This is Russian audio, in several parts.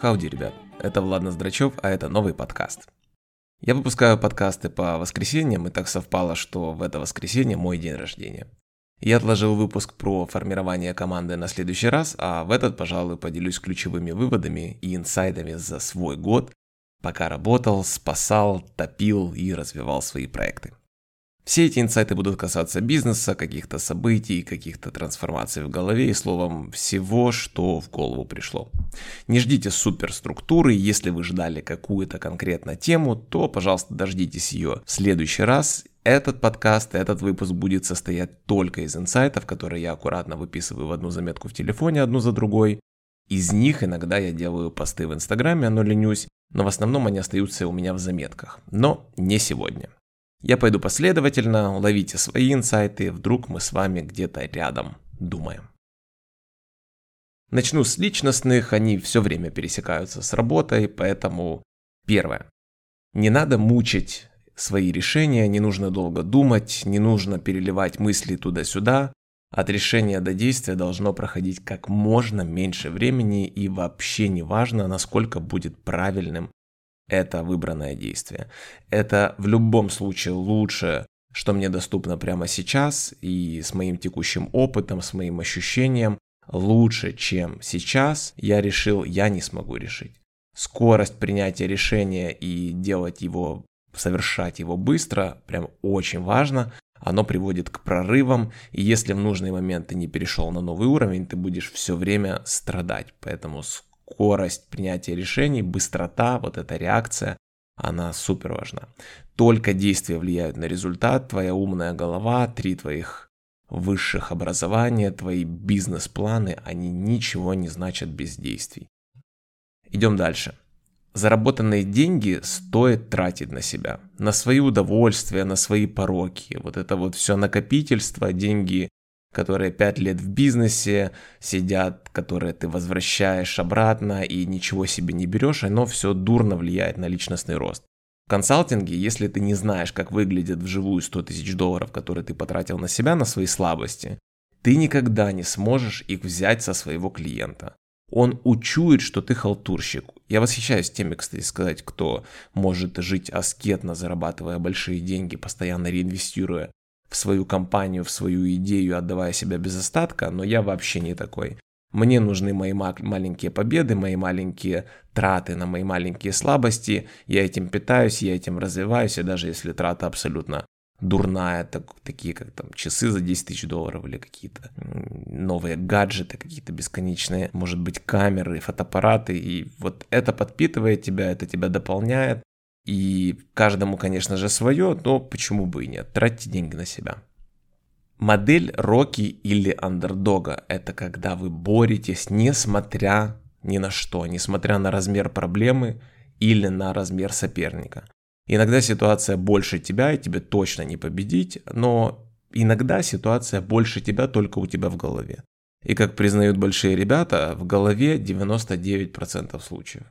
Хауди, ребят, это Влад Ноздрачев, а это новый подкаст. Я выпускаю подкасты по воскресеньям, и так совпало, что в это воскресенье мой день рождения. Я отложил выпуск про формирование команды на следующий раз, а в этот, пожалуй, поделюсь ключевыми выводами и инсайдами за свой год, пока работал, спасал, топил и развивал свои проекты. Все эти инсайты будут касаться бизнеса, каких-то событий, каких-то трансформаций в голове и словом всего, что в голову пришло. Не ждите суперструктуры, если вы ждали какую-то конкретно тему, то, пожалуйста, дождитесь ее в следующий раз. Этот подкаст, этот выпуск будет состоять только из инсайтов, которые я аккуратно выписываю в одну заметку в телефоне, одну за другой. Из них иногда я делаю посты в Инстаграме, но ленюсь, но в основном они остаются у меня в заметках. Но не сегодня. Я пойду последовательно, ловите свои инсайты, вдруг мы с вами где-то рядом думаем. Начну с личностных, они все время пересекаются с работой, поэтому первое. Не надо мучить свои решения, не нужно долго думать, не нужно переливать мысли туда-сюда. От решения до действия должно проходить как можно меньше времени и вообще не важно, насколько будет правильным это выбранное действие. Это в любом случае лучше, что мне доступно прямо сейчас и с моим текущим опытом, с моим ощущением, лучше, чем сейчас, я решил, я не смогу решить. Скорость принятия решения и делать его, совершать его быстро, прям очень важно. Оно приводит к прорывам, и если в нужный момент ты не перешел на новый уровень, ты будешь все время страдать. Поэтому скорость принятия решений, быстрота, вот эта реакция, она супер важна. Только действия влияют на результат, твоя умная голова, три твоих высших образования, твои бизнес-планы, они ничего не значат без действий. Идем дальше. Заработанные деньги стоит тратить на себя, на свои удовольствия, на свои пороки. Вот это вот все накопительство, деньги которые пять лет в бизнесе сидят, которые ты возвращаешь обратно и ничего себе не берешь, оно все дурно влияет на личностный рост. В консалтинге, если ты не знаешь, как выглядит вживую 100 тысяч долларов, которые ты потратил на себя, на свои слабости, ты никогда не сможешь их взять со своего клиента. Он учует, что ты халтурщик. Я восхищаюсь теми, кстати сказать, кто может жить аскетно, зарабатывая большие деньги, постоянно реинвестируя в свою компанию, в свою идею, отдавая себя без остатка, но я вообще не такой. Мне нужны мои маленькие победы, мои маленькие траты на мои маленькие слабости. Я этим питаюсь, я этим развиваюсь, и даже если трата абсолютно дурная, так, такие как там часы за 10 тысяч долларов или какие-то новые гаджеты, какие-то бесконечные, может быть, камеры, фотоаппараты, и вот это подпитывает тебя, это тебя дополняет, и каждому, конечно же, свое, но почему бы и нет. Тратьте деньги на себя. Модель Роки или андердога – это когда вы боретесь, несмотря ни на что, несмотря на размер проблемы или на размер соперника. Иногда ситуация больше тебя, и тебе точно не победить, но иногда ситуация больше тебя только у тебя в голове. И как признают большие ребята, в голове 99% случаев.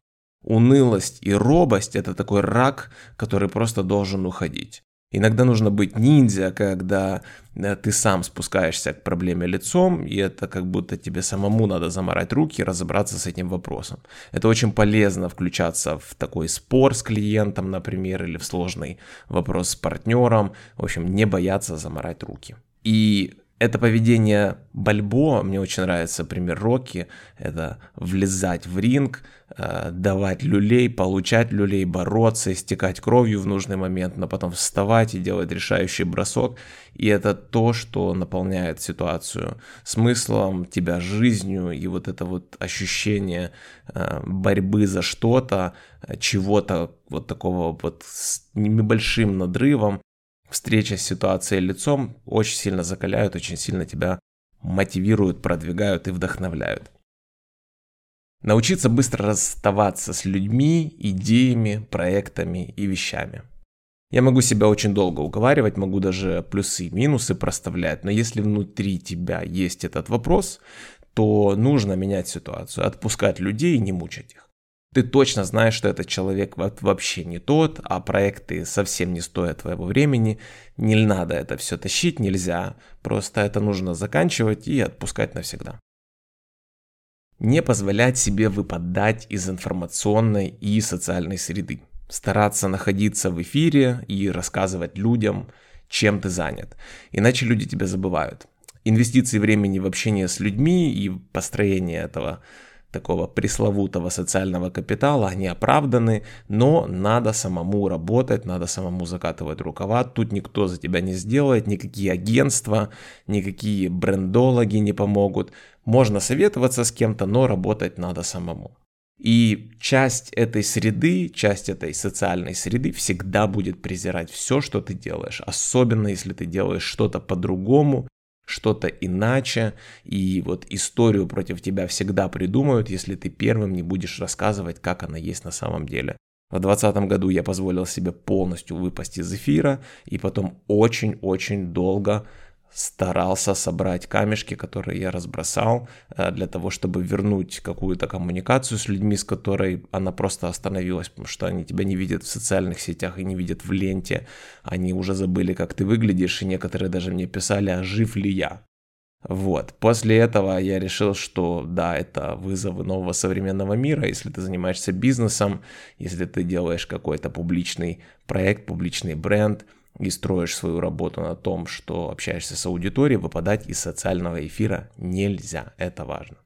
Унылость и робость – это такой рак, который просто должен уходить. Иногда нужно быть ниндзя, когда э, ты сам спускаешься к проблеме лицом, и это как будто тебе самому надо заморать руки и разобраться с этим вопросом. Это очень полезно включаться в такой спор с клиентом, например, или в сложный вопрос с партнером. В общем, не бояться заморать руки. И это поведение Бальбо, мне очень нравится пример Рокки, это влезать в ринг, э, давать люлей, получать люлей, бороться, истекать кровью в нужный момент, но потом вставать и делать решающий бросок. И это то, что наполняет ситуацию смыслом, тебя жизнью, и вот это вот ощущение э, борьбы за что-то, чего-то вот такого вот с небольшим надрывом, встреча с ситуацией лицом очень сильно закаляют, очень сильно тебя мотивируют, продвигают и вдохновляют. Научиться быстро расставаться с людьми, идеями, проектами и вещами. Я могу себя очень долго уговаривать, могу даже плюсы и минусы проставлять, но если внутри тебя есть этот вопрос, то нужно менять ситуацию, отпускать людей и не мучать их ты точно знаешь, что этот человек вообще не тот, а проекты совсем не стоят твоего времени, не надо это все тащить, нельзя, просто это нужно заканчивать и отпускать навсегда. Не позволять себе выпадать из информационной и социальной среды. Стараться находиться в эфире и рассказывать людям, чем ты занят. Иначе люди тебя забывают. Инвестиции времени в общение с людьми и построение этого такого пресловутого социального капитала, они оправданы, но надо самому работать, надо самому закатывать рукава, тут никто за тебя не сделает, никакие агентства, никакие брендологи не помогут. Можно советоваться с кем-то, но работать надо самому. И часть этой среды, часть этой социальной среды всегда будет презирать все, что ты делаешь, особенно если ты делаешь что-то по-другому, что-то иначе, и вот историю против тебя всегда придумают, если ты первым не будешь рассказывать, как она есть на самом деле. В 2020 году я позволил себе полностью выпасть из эфира, и потом очень-очень долго старался собрать камешки, которые я разбросал, э, для того, чтобы вернуть какую-то коммуникацию с людьми, с которой она просто остановилась, потому что они тебя не видят в социальных сетях и не видят в ленте. Они уже забыли, как ты выглядишь, и некоторые даже мне писали, а жив ли я. Вот. После этого я решил, что да, это вызовы нового современного мира. Если ты занимаешься бизнесом, если ты делаешь какой-то публичный проект, публичный бренд – и строишь свою работу на том, что общаешься с аудиторией, выпадать из социального эфира нельзя. Это важно.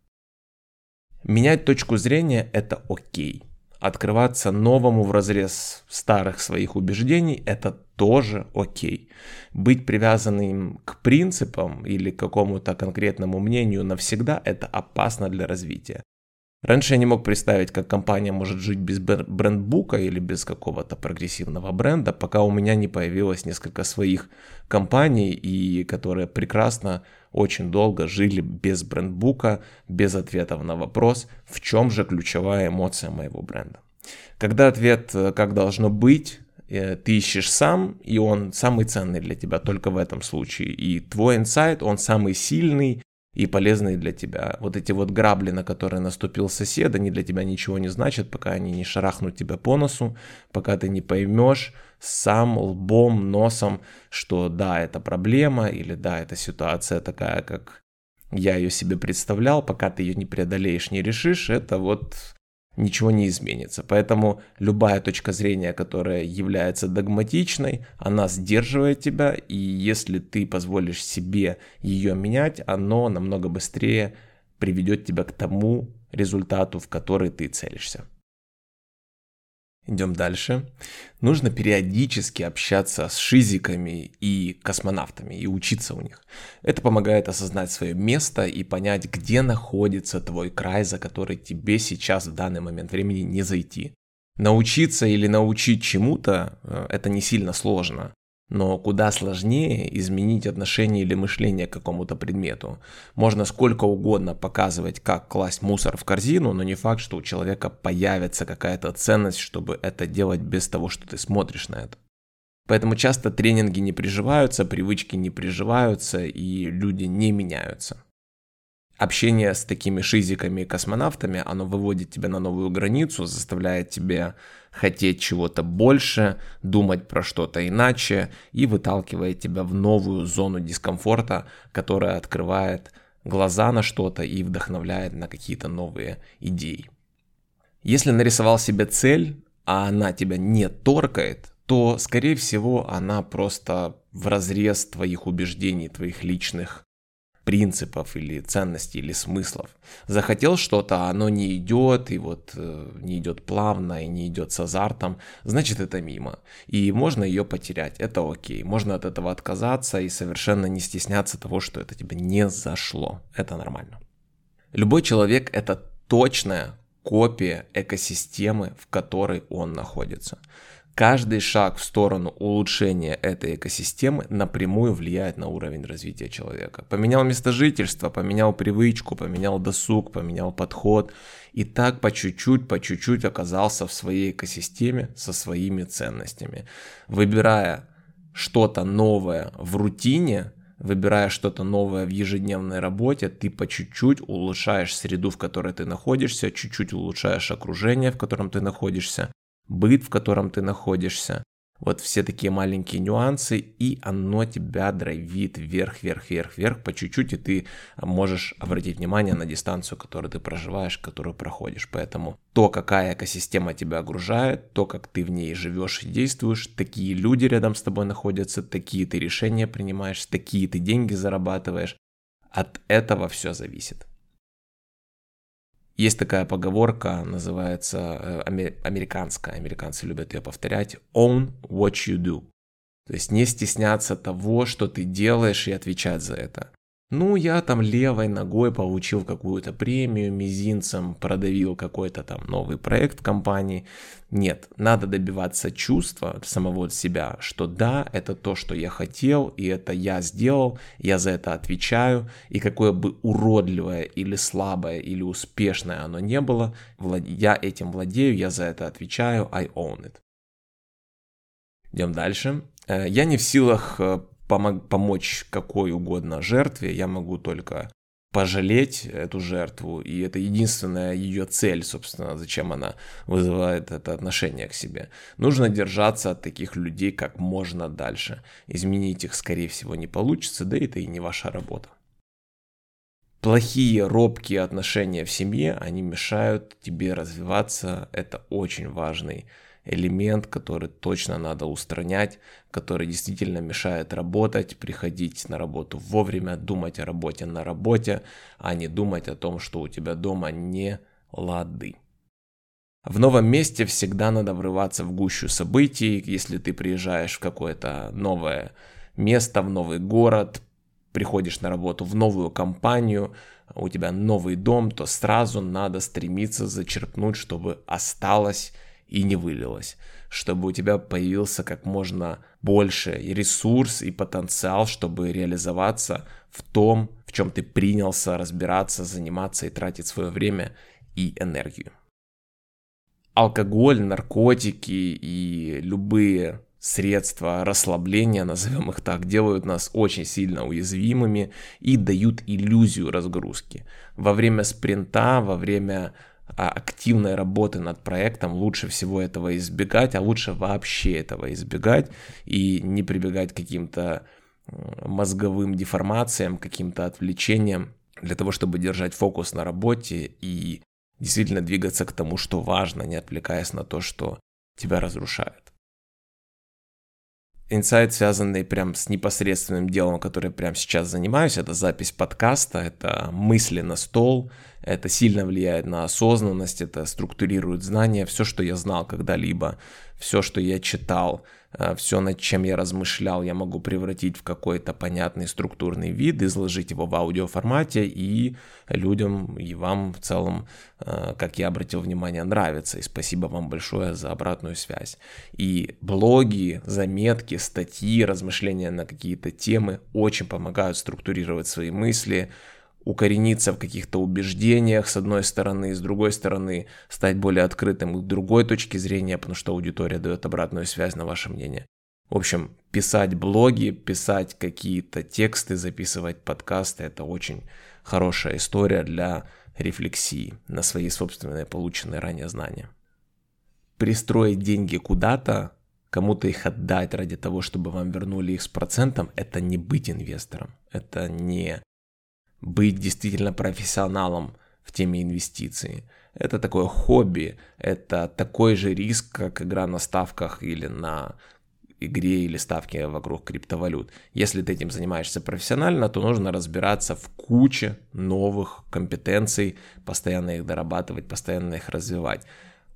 Менять точку зрения – это окей. Открываться новому в разрез старых своих убеждений – это тоже окей. Быть привязанным к принципам или к какому-то конкретному мнению навсегда – это опасно для развития. Раньше я не мог представить, как компания может жить без брендбука или без какого-то прогрессивного бренда, пока у меня не появилось несколько своих компаний, и которые прекрасно очень долго жили без брендбука, без ответов на вопрос, в чем же ключевая эмоция моего бренда. Когда ответ э, «как должно быть», э, ты ищешь сам, и он самый ценный для тебя только в этом случае. И твой инсайт, он самый сильный, и полезные для тебя. Вот эти вот грабли, на которые наступил сосед, они для тебя ничего не значат, пока они не шарахнут тебя по носу, пока ты не поймешь сам лбом, носом, что да, это проблема, или да, эта ситуация такая, как я ее себе представлял, пока ты ее не преодолеешь, не решишь, это вот ничего не изменится. Поэтому любая точка зрения, которая является догматичной, она сдерживает тебя, и если ты позволишь себе ее менять, оно намного быстрее приведет тебя к тому результату, в который ты целишься. Идем дальше. Нужно периодически общаться с шизиками и космонавтами и учиться у них. Это помогает осознать свое место и понять, где находится твой край, за который тебе сейчас в данный момент времени не зайти. Научиться или научить чему-то э, это не сильно сложно. Но куда сложнее изменить отношение или мышление к какому-то предмету. Можно сколько угодно показывать, как класть мусор в корзину, но не факт, что у человека появится какая-то ценность, чтобы это делать без того, что ты смотришь на это. Поэтому часто тренинги не приживаются, привычки не приживаются и люди не меняются общение с такими шизиками и космонавтами, оно выводит тебя на новую границу, заставляет тебя хотеть чего-то больше, думать про что-то иначе и выталкивает тебя в новую зону дискомфорта, которая открывает глаза на что-то и вдохновляет на какие-то новые идеи. Если нарисовал себе цель, а она тебя не торкает, то, скорее всего, она просто в разрез твоих убеждений, твоих личных принципов или ценностей или смыслов. Захотел что-то, а оно не идет, и вот э, не идет плавно, и не идет с азартом, значит это мимо. И можно ее потерять, это окей. Можно от этого отказаться и совершенно не стесняться того, что это тебе не зашло. Это нормально. Любой человек это точная копия экосистемы, в которой он находится. Каждый шаг в сторону улучшения этой экосистемы напрямую влияет на уровень развития человека. Поменял место жительства, поменял привычку, поменял досуг, поменял подход. И так по чуть-чуть, по чуть-чуть оказался в своей экосистеме со своими ценностями. Выбирая что-то новое в рутине, выбирая что-то новое в ежедневной работе, ты по чуть-чуть улучшаешь среду, в которой ты находишься, чуть-чуть улучшаешь окружение, в котором ты находишься, быт, в котором ты находишься, Вот все такие маленькие нюансы, и оно тебя драйвит вверх, вверх, вверх, вверх по чуть-чуть, и ты можешь обратить внимание на дистанцию, которую ты проживаешь, которую проходишь. Поэтому то, какая экосистема тебя окружает, то, как ты в ней живешь и действуешь, такие люди рядом с тобой находятся, такие ты решения принимаешь, такие ты деньги зарабатываешь, от этого все зависит. Есть такая поговорка, называется э, американская, американцы любят ее повторять, own what you do. То есть не стесняться того, что ты делаешь и отвечать за это. Ну, я там левой ногой получил какую-то премию, мизинцем продавил какой-то там новый проект компании. Нет, надо добиваться чувства самого себя, что да, это то, что я хотел, и это я сделал, я за это отвечаю, и какое бы уродливое или слабое или успешное оно не было, я этим владею, я за это отвечаю, I own it. Идем дальше. Э, я не в силах э, помочь какой угодно жертве, я могу только пожалеть эту жертву, и это единственная ее цель, собственно, зачем она вызывает это отношение к себе. Нужно держаться от таких людей как можно дальше. Изменить их, скорее всего, не получится, да это и не ваша работа. Плохие, робкие отношения в семье, они мешают тебе развиваться, это очень важный элемент, который точно надо устранять, который действительно мешает работать, приходить на работу вовремя, думать о работе на работе, а не думать о том, что у тебя дома не лады. В новом месте всегда надо врываться в гущу событий, если ты приезжаешь в какое-то новое место, в новый город, приходишь на работу в новую компанию, у тебя новый дом, то сразу надо стремиться зачерпнуть, чтобы осталось и не вылилось, чтобы у тебя появился как можно больше ресурс и потенциал, чтобы реализоваться в том, в чем ты принялся разбираться, заниматься и тратить свое время и энергию. Алкоголь, наркотики и любые средства расслабления, назовем их так, делают нас очень сильно уязвимыми и дают иллюзию разгрузки. Во время спринта, во время активной работы над проектом лучше всего этого избегать, а лучше вообще этого избегать и не прибегать к каким-то мозговым деформациям, каким-то отвлечениям для того, чтобы держать фокус на работе и действительно двигаться к тому, что важно, не отвлекаясь на то, что тебя разрушает. Инсайт, связанный прям с непосредственным делом, которым я прямо сейчас занимаюсь, это запись подкаста, это мысли на стол, это сильно влияет на осознанность, это структурирует знания, все, что я знал когда-либо, все, что я читал, э, все, над чем я размышлял, я могу превратить в какой-то понятный структурный вид, изложить его в аудиоформате, и людям, и вам в целом, э, как я обратил внимание, нравится. И спасибо вам большое за обратную связь. И блоги, заметки, статьи, размышления на какие-то темы очень помогают структурировать свои мысли, укорениться в каких-то убеждениях с одной стороны, с другой стороны стать более открытым к другой точке зрения, потому что аудитория дает обратную связь на ваше мнение. В общем, писать блоги, писать какие-то тексты, записывать подкасты – это очень хорошая история для рефлексии на свои собственные полученные ранее знания. Пристроить деньги куда-то, кому-то их отдать ради того, чтобы вам вернули их с процентом – это не быть инвестором, это не быть действительно профессионалом в теме инвестиций. Это такое хобби, это такой же риск, как игра на ставках или на игре или ставке вокруг криптовалют. Если ты этим занимаешься профессионально, то нужно разбираться в куче новых компетенций, постоянно их дорабатывать, постоянно их развивать.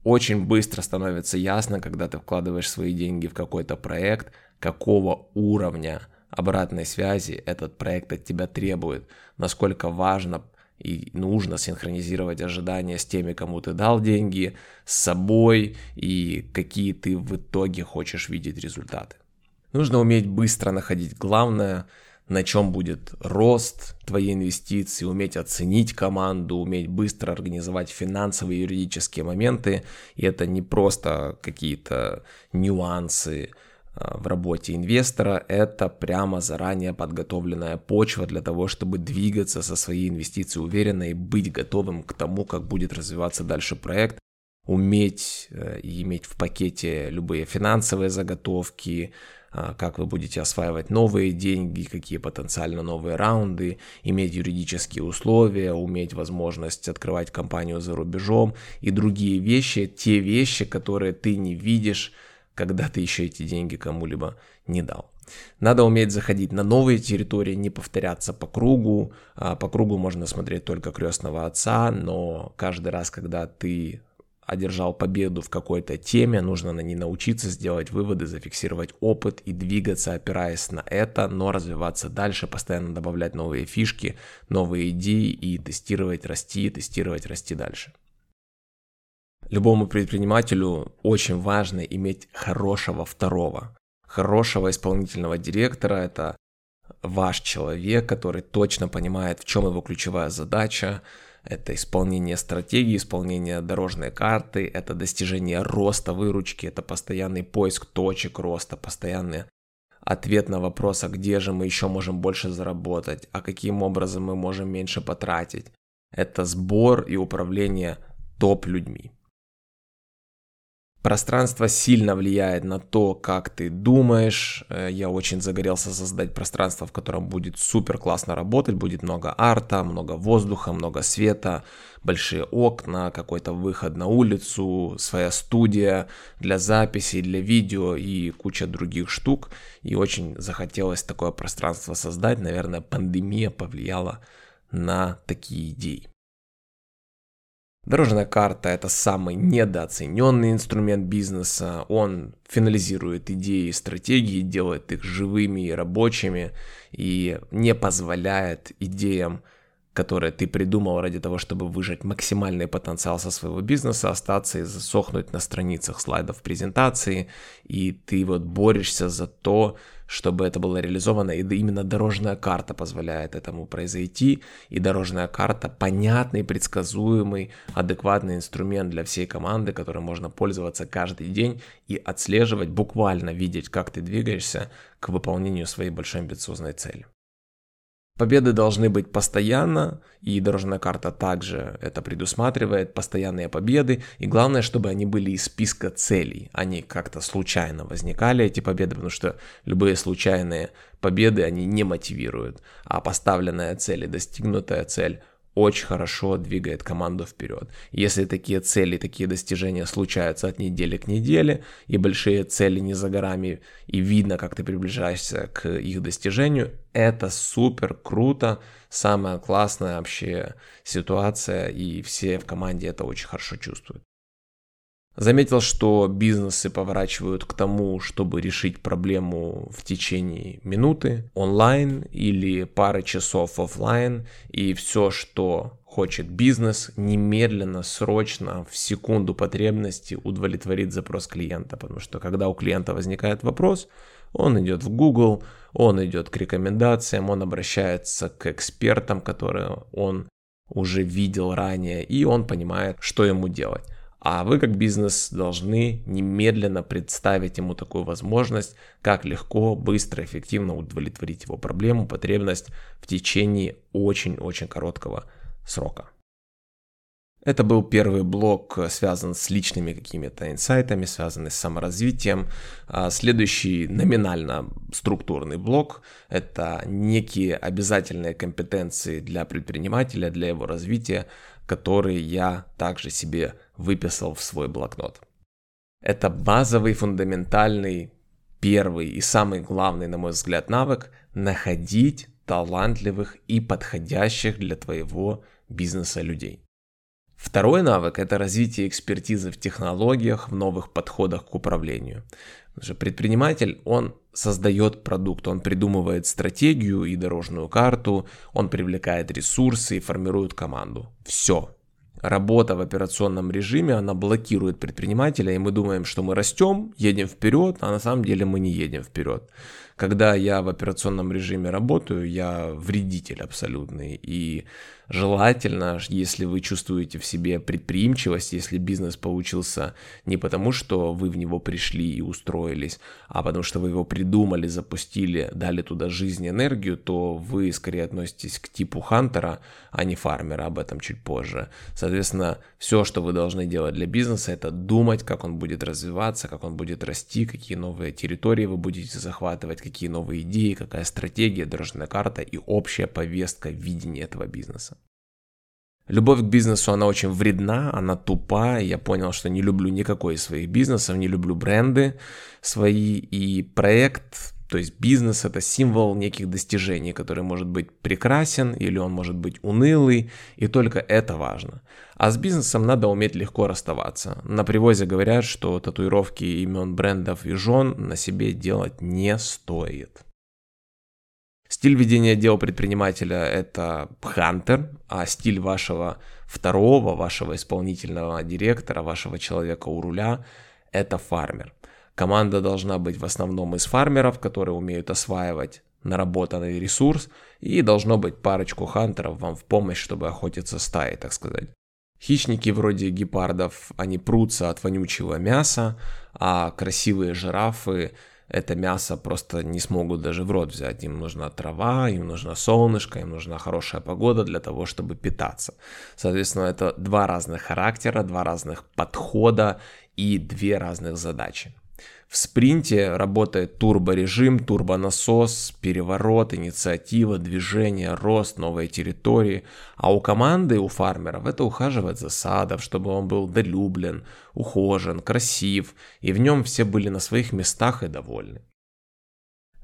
Очень быстро становится ясно, когда ты вкладываешь свои деньги в какой-то проект, какого уровня обратной связи этот проект от тебя требует, насколько важно и нужно синхронизировать ожидания с теми, кому ты дал деньги, с собой и какие ты в итоге хочешь видеть результаты. Нужно уметь быстро находить главное, на чем будет рост твоей инвестиции, уметь оценить команду, уметь быстро организовать финансовые и юридические моменты. И это не просто какие-то нюансы, в работе инвестора, это прямо заранее подготовленная почва для того, чтобы двигаться со своей инвестицией уверенно и быть готовым к тому, как будет развиваться дальше проект, уметь э, и иметь в пакете любые финансовые заготовки, а, как вы будете осваивать новые деньги, какие потенциально новые раунды, иметь юридические условия, уметь возможность открывать компанию за рубежом и другие вещи, те вещи, которые ты не видишь, когда ты еще эти деньги кому-либо не дал. Надо уметь заходить на новые территории, не повторяться по кругу. А, по кругу можно смотреть только крестного отца, но каждый раз, когда ты одержал победу в какой-то теме, нужно на ней научиться сделать выводы, зафиксировать опыт и двигаться, опираясь на это, но развиваться дальше, постоянно добавлять новые фишки, новые идеи и тестировать, расти, тестировать, расти дальше. Любому предпринимателю очень важно иметь хорошего второго. Хорошего исполнительного директора – это ваш человек, который точно понимает, в чем его ключевая задача, это исполнение стратегии, исполнение дорожной карты, это достижение роста выручки, это постоянный поиск точек роста, постоянный ответ на вопрос, а где же мы еще можем больше заработать, а каким образом мы можем меньше потратить. Это сбор и управление топ-людьми. Пространство сильно влияет на то, как ты думаешь. Э, я очень загорелся создать пространство, в котором будет супер классно работать. Будет много арта, много воздуха, много света, большие окна, какой-то выход на улицу, своя студия для записи, для видео и куча других штук. И очень захотелось такое пространство создать. Наверное, пандемия повлияла на такие идеи. Дорожная карта – это самый недооцененный инструмент бизнеса. Он финализирует идеи и стратегии, делает их живыми и рабочими и не позволяет идеям которые ты придумал ради того, чтобы выжать максимальный потенциал со своего бизнеса, остаться и засохнуть на страницах слайдов презентации, и ты вот борешься за то, чтобы это было реализовано, и именно дорожная карта позволяет этому произойти, и дорожная карта понятный, предсказуемый, адекватный инструмент для всей команды, которым можно пользоваться каждый день и отслеживать, буквально видеть, как ты двигаешься к выполнению своей большой амбициозной цели. Победы должны быть постоянно, и дорожная карта также это предусматривает, постоянные победы, и главное, чтобы они были из списка целей, они как-то случайно возникали, эти победы, потому что любые случайные победы, они не мотивируют, а поставленная цель и достигнутая цель очень хорошо двигает команду вперед. Если такие цели, такие достижения случаются от недели к неделе, и большие цели не за горами, и видно, как ты приближаешься к их достижению, это супер круто, самая классная вообще ситуация, и все в команде это очень хорошо чувствуют. Заметил, что бизнесы поворачивают к тому, чтобы решить проблему в течение минуты онлайн или пары часов офлайн, и все, что хочет бизнес, немедленно, срочно, в секунду потребности удовлетворит запрос клиента, потому что когда у клиента возникает вопрос, он идет в Google, он идет к рекомендациям, он обращается к экспертам, которые он уже видел ранее, и он понимает, что ему делать. А вы как бизнес должны немедленно представить ему такую возможность, как легко, быстро, эффективно удовлетворить его проблему, потребность в течение очень-очень короткого срока. Это был первый блок, связан с личными какими-то инсайтами, связанный с саморазвитием. А следующий номинально структурный блок – это некие обязательные компетенции для предпринимателя, для его развития, которые я также себе выписал в свой блокнот. Это базовый, фундаментальный, первый и самый главный, на мой взгляд, навык – находить талантливых и подходящих для твоего бизнеса людей. Второй навык – это развитие экспертизы в технологиях, в новых подходах к управлению. Потому что предприниматель, он создает продукт, он придумывает стратегию и дорожную карту, он привлекает ресурсы и формирует команду. Все, работа в операционном режиме, она блокирует предпринимателя, и мы думаем, что мы растем, едем вперед, а на самом деле мы не едем вперед. Когда я в операционном режиме работаю, я вредитель абсолютный. И желательно, если вы чувствуете в себе предприимчивость, если бизнес получился не потому, что вы в него пришли и устроились, а потому что вы его придумали, запустили, дали туда жизнь энергию, то вы скорее относитесь к типу хантера, а не фармера, об этом чуть позже. Соответственно, все, что вы должны делать для бизнеса, это думать, как он будет развиваться, как он будет расти, какие новые территории вы будете захватывать, какие новые идеи, какая стратегия, дорожная карта и общая повестка видения этого бизнеса. Любовь к бизнесу, она очень вредна, она тупа. Я понял, что не люблю никакой из своих бизнесов, не люблю бренды свои. И проект, то есть бизнес, это символ неких достижений, который может быть прекрасен или он может быть унылый, и только это важно. А с бизнесом надо уметь легко расставаться. На привозе говорят, что татуировки имен брендов и жен на себе делать не стоит. Стиль ведения дел предпринимателя – это хантер, а стиль вашего второго, вашего исполнительного директора, вашего человека у руля – это фармер. Команда должна быть в основном из фармеров, которые умеют осваивать наработанный ресурс, и должно быть парочку хантеров вам в помощь, чтобы охотиться стаей, так сказать. Хищники вроде гепардов, они прутся от вонючего мяса, а красивые жирафы это мясо просто не смогут даже в рот взять. Им нужна трава, им нужно солнышко, им нужна хорошая погода для того, чтобы питаться. Соответственно, это два разных характера, два разных подхода и две разных задачи. В спринте работает турборежим, турбонасос, переворот, инициатива, движение, рост, новые территории. А у команды, у фармеров это ухаживать за садом, чтобы он был долюблен, ухожен, красив, и в нем все были на своих местах и довольны.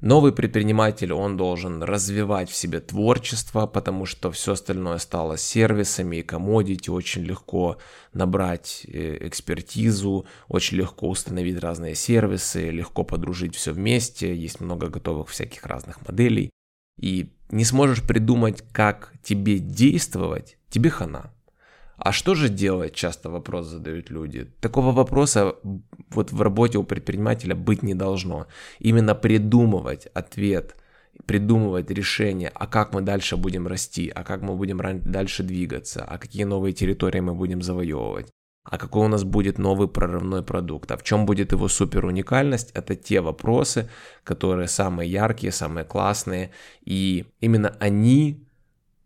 Новый предприниматель, он должен развивать в себе творчество, потому что все остальное стало сервисами и комодити, очень легко набрать э, экспертизу, очень легко установить разные сервисы, легко подружить все вместе, есть много готовых всяких разных моделей. И не сможешь придумать, как тебе действовать, тебе хана. А что же делать, часто вопрос задают люди. Такого вопроса вот в работе у предпринимателя быть не должно. Именно придумывать ответ, придумывать решение, а как мы дальше будем расти, а как мы будем дальше двигаться, а какие новые территории мы будем завоевывать. А какой у нас будет новый прорывной продукт? А в чем будет его супер уникальность? Это те вопросы, которые самые яркие, самые классные. И именно они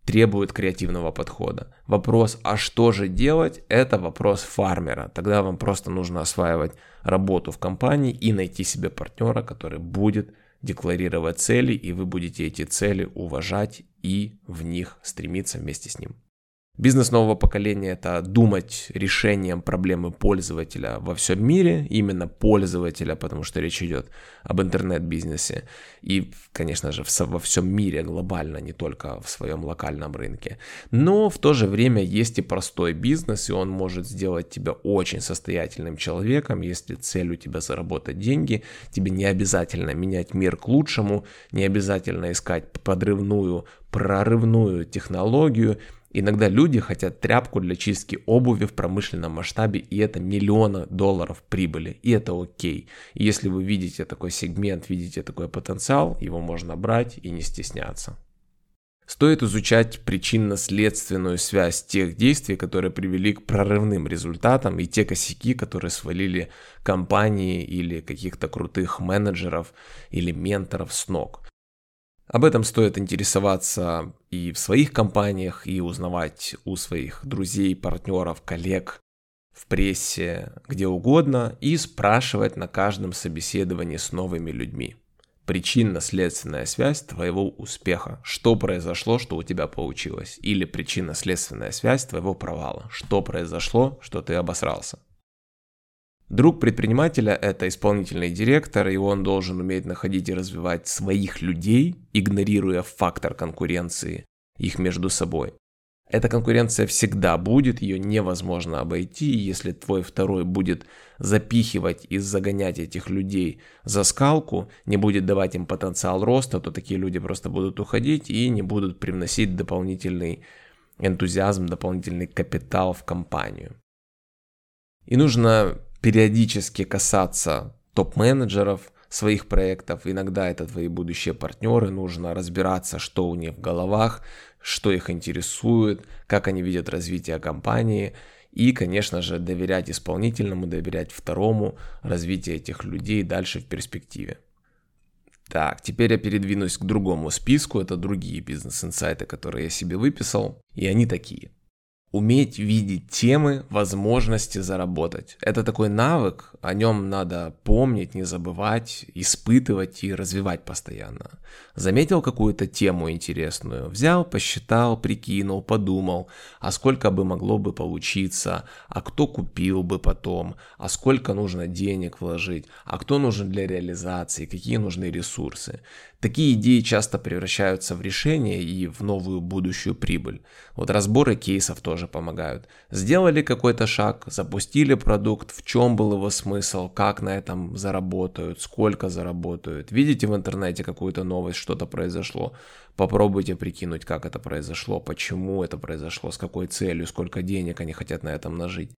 требует креативного подхода. Вопрос, а что же делать, это вопрос фармера. Тогда вам просто нужно осваивать работу в компании и найти себе партнера, который будет декларировать цели, и вы будете эти цели уважать и в них стремиться вместе с ним. Бизнес нового поколения – это думать решением проблемы пользователя во всем мире, именно пользователя, потому что речь идет об интернет-бизнесе. И, конечно же, во всем мире глобально, не только в своем локальном рынке. Но в то же время есть и простой бизнес, и он может сделать тебя очень состоятельным человеком, если цель у тебя заработать деньги. Тебе не обязательно менять мир к лучшему, не обязательно искать подрывную, прорывную технологию – Иногда люди хотят тряпку для чистки обуви в промышленном масштабе, и это миллионы долларов прибыли, и это окей. И если вы видите такой сегмент, видите такой потенциал, его можно брать и не стесняться. Стоит изучать причинно-следственную связь тех действий, которые привели к прорывным результатам, и те косяки, которые свалили компании или каких-то крутых менеджеров или менторов с ног. Об этом стоит интересоваться и в своих компаниях, и узнавать у своих друзей, партнеров, коллег, в прессе, где угодно, и спрашивать на каждом собеседовании с новыми людьми. Причинно-следственная связь твоего успеха. Что произошло, что у тебя получилось? Или причинно-следственная связь твоего провала. Что произошло, что ты обосрался? Друг предпринимателя – это исполнительный директор, и он должен уметь находить и развивать своих людей, игнорируя фактор конкуренции их между собой. Эта конкуренция всегда будет, ее невозможно обойти, и если твой второй будет запихивать и загонять этих людей за скалку, не будет давать им потенциал роста, то такие люди просто будут уходить и не будут привносить дополнительный энтузиазм, дополнительный капитал в компанию. И нужно периодически касаться топ-менеджеров, своих проектов, иногда это твои будущие партнеры, нужно разбираться, что у них в головах, что их интересует, как они видят развитие компании, и, конечно же, доверять исполнительному, доверять второму развитие этих людей дальше в перспективе. Так, теперь я передвинусь к другому списку, это другие бизнес-инсайты, которые я себе выписал, и они такие уметь видеть темы, возможности заработать. Это такой навык, о нем надо помнить, не забывать, испытывать и развивать постоянно. Заметил какую-то тему интересную, взял, посчитал, прикинул, подумал, а сколько бы могло бы получиться, а кто купил бы потом, а сколько нужно денег вложить, а кто нужен для реализации, какие нужны ресурсы. Такие идеи часто превращаются в решение и в новую будущую прибыль. Вот разборы кейсов тоже помогают. Сделали какой-то шаг, запустили продукт, в чем был его смысл, как на этом заработают, сколько заработают. Видите в интернете какую-то новость, что-то произошло. Попробуйте прикинуть, как это произошло, почему это произошло, с какой целью, сколько денег они хотят на этом нажить.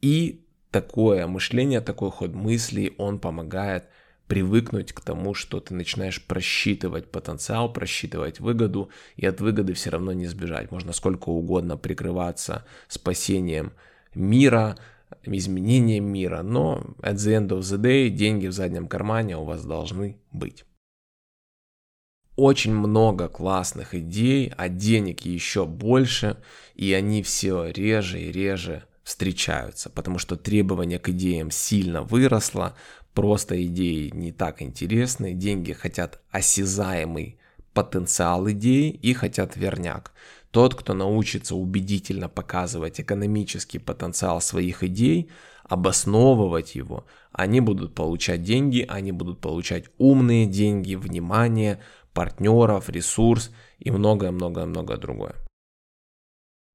И такое мышление, такой ход мыслей, он помогает привыкнуть к тому, что ты начинаешь просчитывать потенциал, просчитывать выгоду, и от выгоды все равно не сбежать. Можно сколько угодно прикрываться спасением мира, изменением мира, но at the end of the day деньги в заднем кармане у вас должны быть. Очень много классных идей, а денег еще больше, и они все реже и реже встречаются, потому что требование к идеям сильно выросло, просто идеи не так интересны, деньги хотят осязаемый потенциал идеи и хотят верняк. Тот, кто научится убедительно показывать экономический потенциал своих идей, обосновывать его, они будут получать деньги, они будут получать умные деньги, внимание, партнеров, ресурс и многое-многое-многое другое.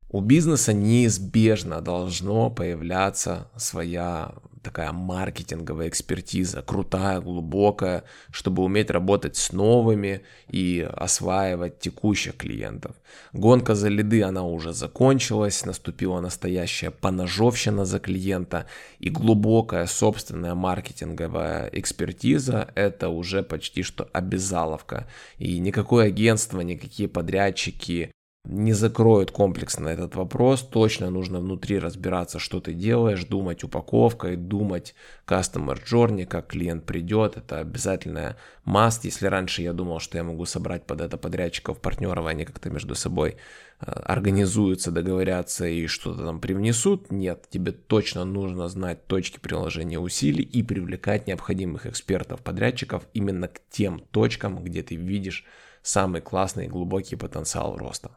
У бизнеса неизбежно должно появляться своя такая маркетинговая экспертиза, крутая, глубокая, чтобы уметь работать с новыми и осваивать текущих клиентов. Гонка за лиды, она уже закончилась, наступила настоящая поножовщина за клиента, и глубокая собственная маркетинговая экспертиза – это уже почти что обязаловка. И никакое агентство, никакие подрядчики, не закроют комплексно этот вопрос. Точно нужно внутри разбираться, что ты делаешь, думать упаковкой, думать customer journey, как клиент придет. Это обязательная must. Если раньше я думал, что я могу собрать под это подрядчиков, партнеров, они как-то между собой э, организуются, договорятся и что-то там привнесут. Нет, тебе точно нужно знать точки приложения усилий и привлекать необходимых экспертов, подрядчиков именно к тем точкам, где ты видишь самый классный и глубокий потенциал роста.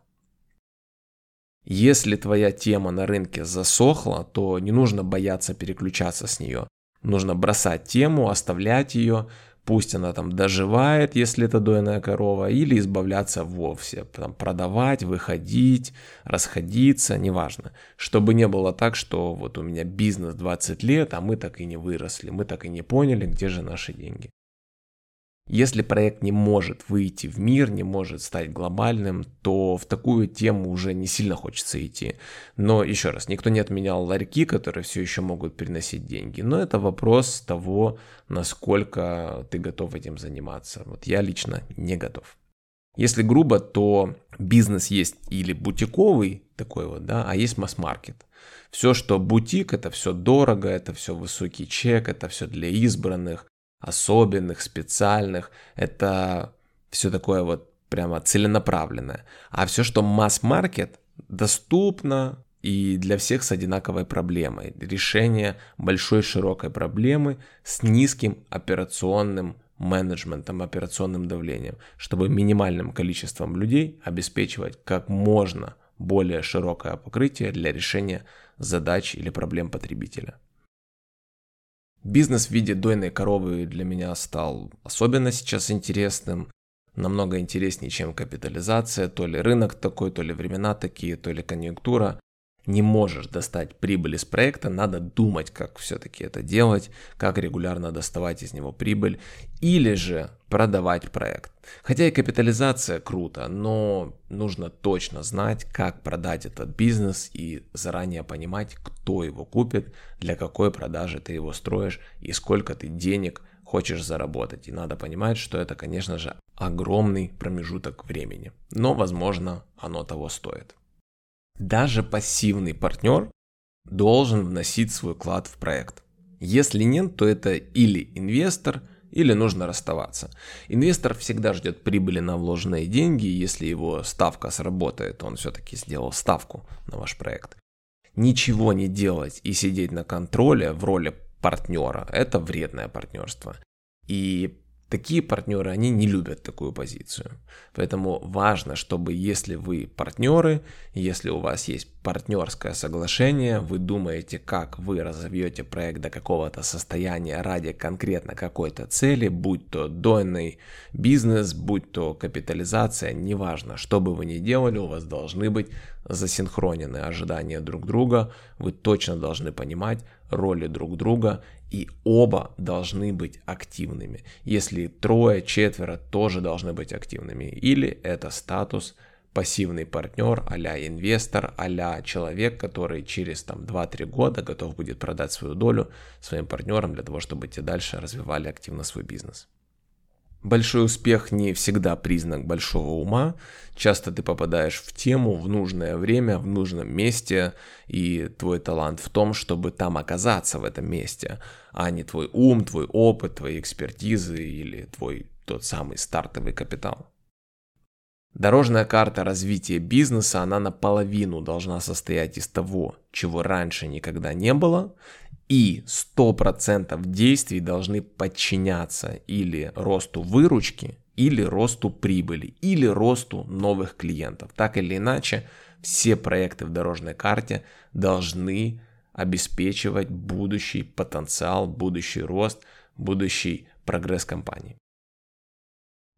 Если твоя тема на рынке засохла, то не нужно бояться переключаться с нее. Нужно бросать тему, оставлять ее, пусть она там доживает, если это дойная корова, или избавляться вовсе, там, продавать, выходить, расходиться, неважно. Чтобы не было так, что вот у меня бизнес 20 лет, а мы так и не выросли, мы так и не поняли, где же наши деньги. Если проект не может выйти в мир, не может стать глобальным, то в такую тему уже не сильно хочется идти. Но еще раз, никто не отменял ларьки, которые все еще могут приносить деньги. Но это вопрос того, насколько ты готов этим заниматься. Вот я лично не готов. Если грубо, то бизнес есть или бутиковый такой вот, да, а есть масс-маркет. Все, что бутик, это все дорого, это все высокий чек, это все для избранных, особенных, специальных. Это все такое вот прямо целенаправленное. А все, что масс-маркет, доступно и для всех с одинаковой проблемой. Решение большой широкой проблемы с низким операционным менеджментом, операционным давлением, чтобы минимальным количеством людей обеспечивать как можно более широкое покрытие для решения задач или проблем потребителя. Бизнес в виде дойной коровы для меня стал особенно сейчас интересным, намного интереснее, чем капитализация, то ли рынок такой, то ли времена такие, то ли конъюнктура не можешь достать прибыль из проекта, надо думать, как все-таки это делать, как регулярно доставать из него прибыль, или же продавать проект. Хотя и капитализация круто, но нужно точно знать, как продать этот бизнес и заранее понимать, кто его купит, для какой продажи ты его строишь и сколько ты денег хочешь заработать. И надо понимать, что это, конечно же, огромный промежуток времени. Но, возможно, оно того стоит. Даже пассивный партнер должен вносить свой вклад в проект. Если нет, то это или инвестор, или нужно расставаться. Инвестор всегда ждет прибыли на вложенные деньги, если его ставка сработает, он все-таки сделал ставку на ваш проект. Ничего не делать и сидеть на контроле в роли партнера – это вредное партнерство. И Такие партнеры, они не любят такую позицию. Поэтому важно, чтобы если вы партнеры, если у вас есть партнерское соглашение, вы думаете, как вы разовьете проект до какого-то состояния ради конкретно какой-то цели, будь то дойный бизнес, будь то капитализация, неважно, что бы вы ни делали, у вас должны быть засинхронены ожидания друг друга, вы точно должны понимать роли друг друга и оба должны быть активными. Если трое, четверо тоже должны быть активными. Или это статус пассивный партнер, а инвестор, а человек, который через там 2-3 года готов будет продать свою долю своим партнерам для того, чтобы те дальше развивали активно свой бизнес. Большой успех не всегда признак большого ума. Часто ты попадаешь в тему в нужное время, в нужном месте, и твой талант в том, чтобы там оказаться в этом месте, а не твой ум, твой опыт, твои экспертизы или твой тот самый стартовый капитал. Дорожная карта развития бизнеса, она наполовину должна состоять из того, чего раньше никогда не было, и 100% действий должны подчиняться или росту выручки, или росту прибыли, или росту новых клиентов. Так или иначе, все проекты в дорожной карте должны обеспечивать будущий потенциал, будущий рост, будущий прогресс компании.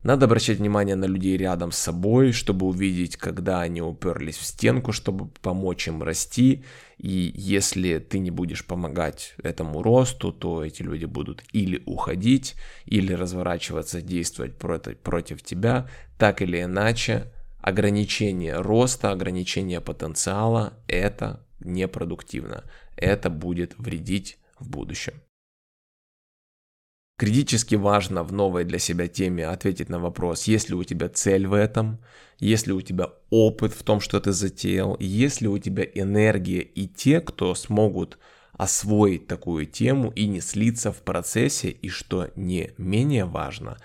Надо обращать внимание на людей рядом с собой, чтобы увидеть, когда они уперлись в стенку, чтобы помочь им расти. И если ты не будешь помогать этому росту, то эти люди будут или уходить, или разворачиваться, действовать против, против тебя. Так или иначе, ограничение роста, ограничение потенциала – это непродуктивно. Это будет вредить в будущем. Критически важно в новой для себя теме ответить на вопрос, есть ли у тебя цель в этом, есть ли у тебя опыт в том, что ты затеял, есть ли у тебя энергия и те, кто смогут освоить такую тему и не слиться в процессе, и что не менее важно,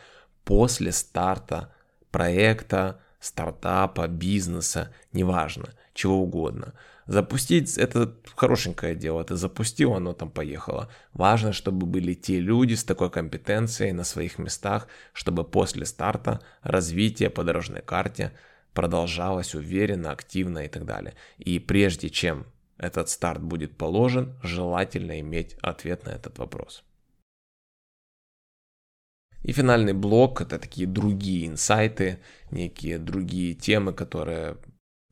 после старта проекта, стартапа, бизнеса, неважно, чего угодно – Запустить это хорошенькое дело, ты запустил, оно там поехало. Важно, чтобы были те люди с такой компетенцией на своих местах, чтобы после старта развитие по дорожной карте продолжалось уверенно, активно и так далее. И прежде чем этот старт будет положен, желательно иметь ответ на этот вопрос. И финальный блок – это такие другие инсайты, некие другие темы, которые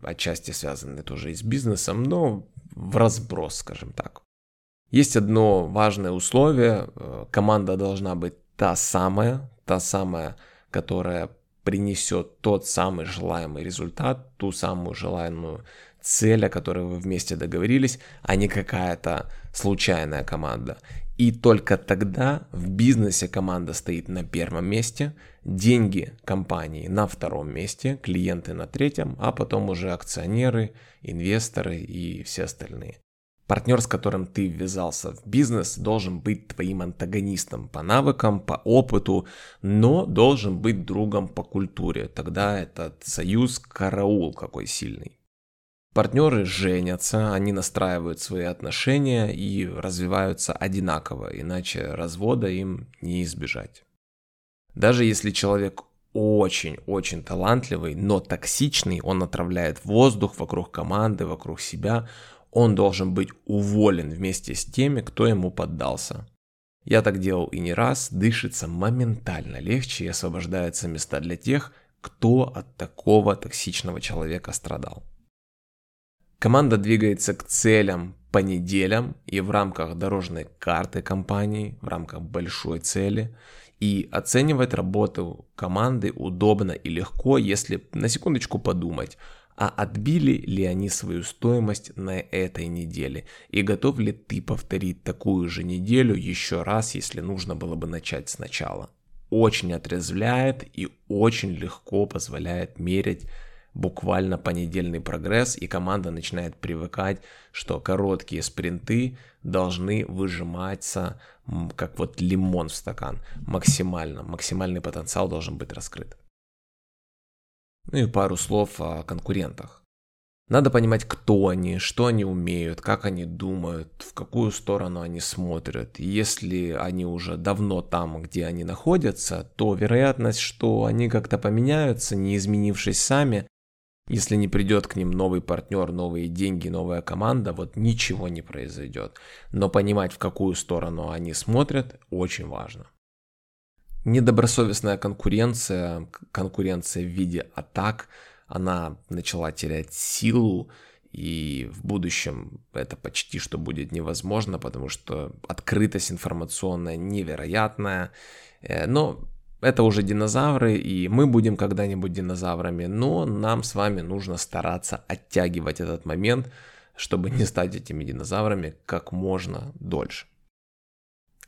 отчасти связаны тоже и с бизнесом, но в разброс, скажем так. Есть одно важное условие, э, команда должна быть та самая, та самая, которая принесет тот самый желаемый результат, ту самую желаемую цель, о которой вы вместе договорились, а не какая-то случайная команда. И только тогда в бизнесе команда стоит на первом месте, деньги компании на втором месте, клиенты на третьем, а потом уже акционеры, инвесторы и все остальные. Партнер, с которым ты ввязался в бизнес, должен быть твоим антагонистом по навыкам, по опыту, но должен быть другом по культуре. Тогда этот союз караул какой сильный. Партнеры женятся, они настраивают свои отношения и развиваются одинаково, иначе развода им не избежать. Даже если человек очень-очень талантливый, но токсичный, он отравляет воздух вокруг команды, вокруг себя, он должен быть уволен вместе с теми, кто ему поддался. Я так делал и не раз, дышится моментально легче и освобождаются места для тех, кто от такого токсичного человека страдал. Команда двигается к целям по неделям и в рамках дорожной карты компании, в рамках большой цели. И оценивать работу команды удобно и легко, если на секундочку подумать, а отбили ли они свою стоимость на этой неделе и готов ли ты повторить такую же неделю еще раз, если нужно было бы начать сначала. Очень отрезвляет и очень легко позволяет мерить буквально понедельный прогресс, и команда начинает привыкать, что короткие спринты должны выжиматься как вот лимон в стакан максимально. Максимальный потенциал должен быть раскрыт. Ну и пару слов о конкурентах. Надо понимать, кто они, что они умеют, как они думают, в какую сторону они смотрят. Если они уже давно там, где они находятся, то вероятность, что они как-то поменяются, не изменившись сами, если не придет к ним новый партнер, новые деньги, новая команда, вот ничего не произойдет. Но понимать, в какую сторону они смотрят, очень важно. Недобросовестная конкуренция, конкуренция в виде атак, она начала терять силу, и в будущем это почти что будет невозможно, потому что открытость информационная невероятная. Э, но это уже динозавры, и мы будем когда-нибудь динозаврами, но нам с вами нужно стараться оттягивать этот момент, чтобы не стать этими динозаврами как можно дольше.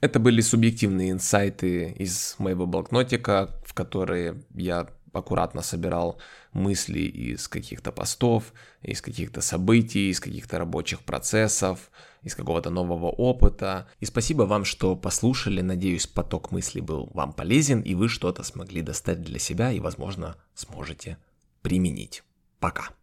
Это были субъективные инсайты из моего блокнотика, в которые я аккуратно собирал мысли из каких-то постов, из каких-то событий, из каких-то рабочих процессов, из какого-то нового опыта. И спасибо вам, что послушали. Надеюсь, поток мыслей был вам полезен, и вы что-то смогли достать для себя и, возможно, сможете применить. Пока.